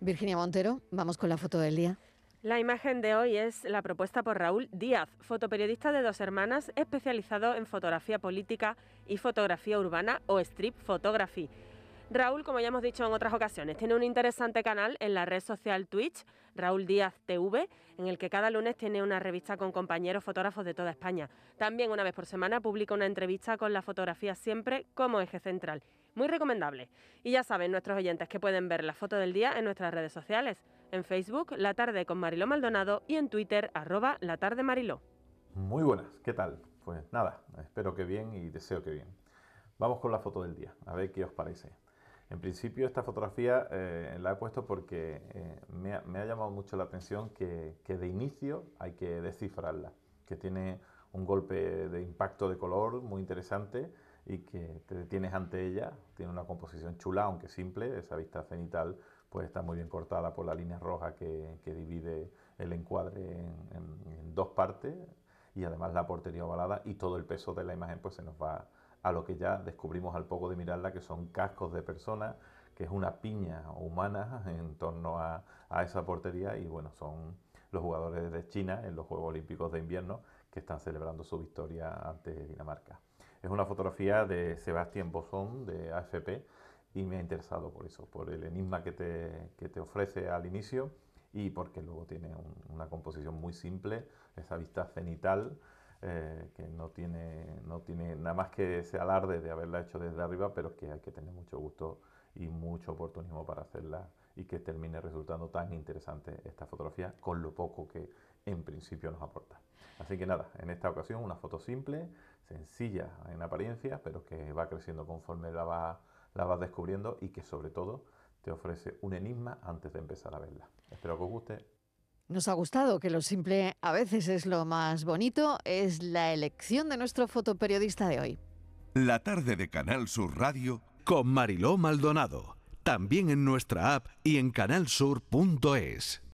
Virginia Montero, vamos con la foto del día. La imagen de hoy es la propuesta por Raúl Díaz, fotoperiodista de dos hermanas especializado en fotografía política y fotografía urbana o street photography. Raúl, como ya hemos dicho en otras ocasiones, tiene un interesante canal en la red social Twitch, Raúl Díaz TV, en el que cada lunes tiene una revista con compañeros fotógrafos de toda España. También una vez por semana publica una entrevista con la fotografía siempre como eje central. Muy recomendable. Y ya saben nuestros oyentes que pueden ver la foto del día en nuestras redes sociales. En Facebook, La Tarde con Mariló Maldonado y en Twitter, arroba La Tarde Mariló. Muy buenas, ¿qué tal? Pues nada, espero que bien y deseo que bien. Vamos con la foto del día, a ver qué os parece. En principio esta fotografía eh, la he puesto porque eh, me, ha, llamado mucho la atención que, de inicio hay que descifrarla, que tiene un golpe de impacto de color muy interesante y que te detienes ante ella, tiene una composición chula, aunque simple, esa vista cenital pues está muy bien cortada por la línea roja que, divide el encuadre en, dos partes y además la portería ovalada y todo el peso de la imagen pues se nos va a lo que ya descubrimos al poco de mirarla, que son cascos de personas, que es una piña humana en torno a, esa portería y bueno, son los jugadores de China en los Juegos Olímpicos de Invierno que están celebrando su victoria ante Dinamarca. Es una fotografía de Sebastián Bosón de AFP y me ha interesado por eso, por el enigma que te, que te ofrece al inicio y porque luego tiene una composición muy simple, esa vista cenital eh, que no tiene, no tiene nada más que ese alarde de haberla hecho desde arriba, pero que hay que tener mucho gusto y mucho oportunismo para hacerla y que termine resultando tan interesante esta fotografía con lo poco que en principio nos aporta. Así que nada, en esta ocasión una foto simple, sencilla en apariencia, pero que va creciendo conforme la vas la va descubriendo y que sobre todo te ofrece un enigma antes de empezar a verla. Espero que os guste. Nos ha gustado que lo simple a veces es lo más bonito, es la elección de nuestro fotoperiodista de hoy. La tarde de Canal Sur Radio con Mariló Maldonado, también en nuestra app y en canalsur.es.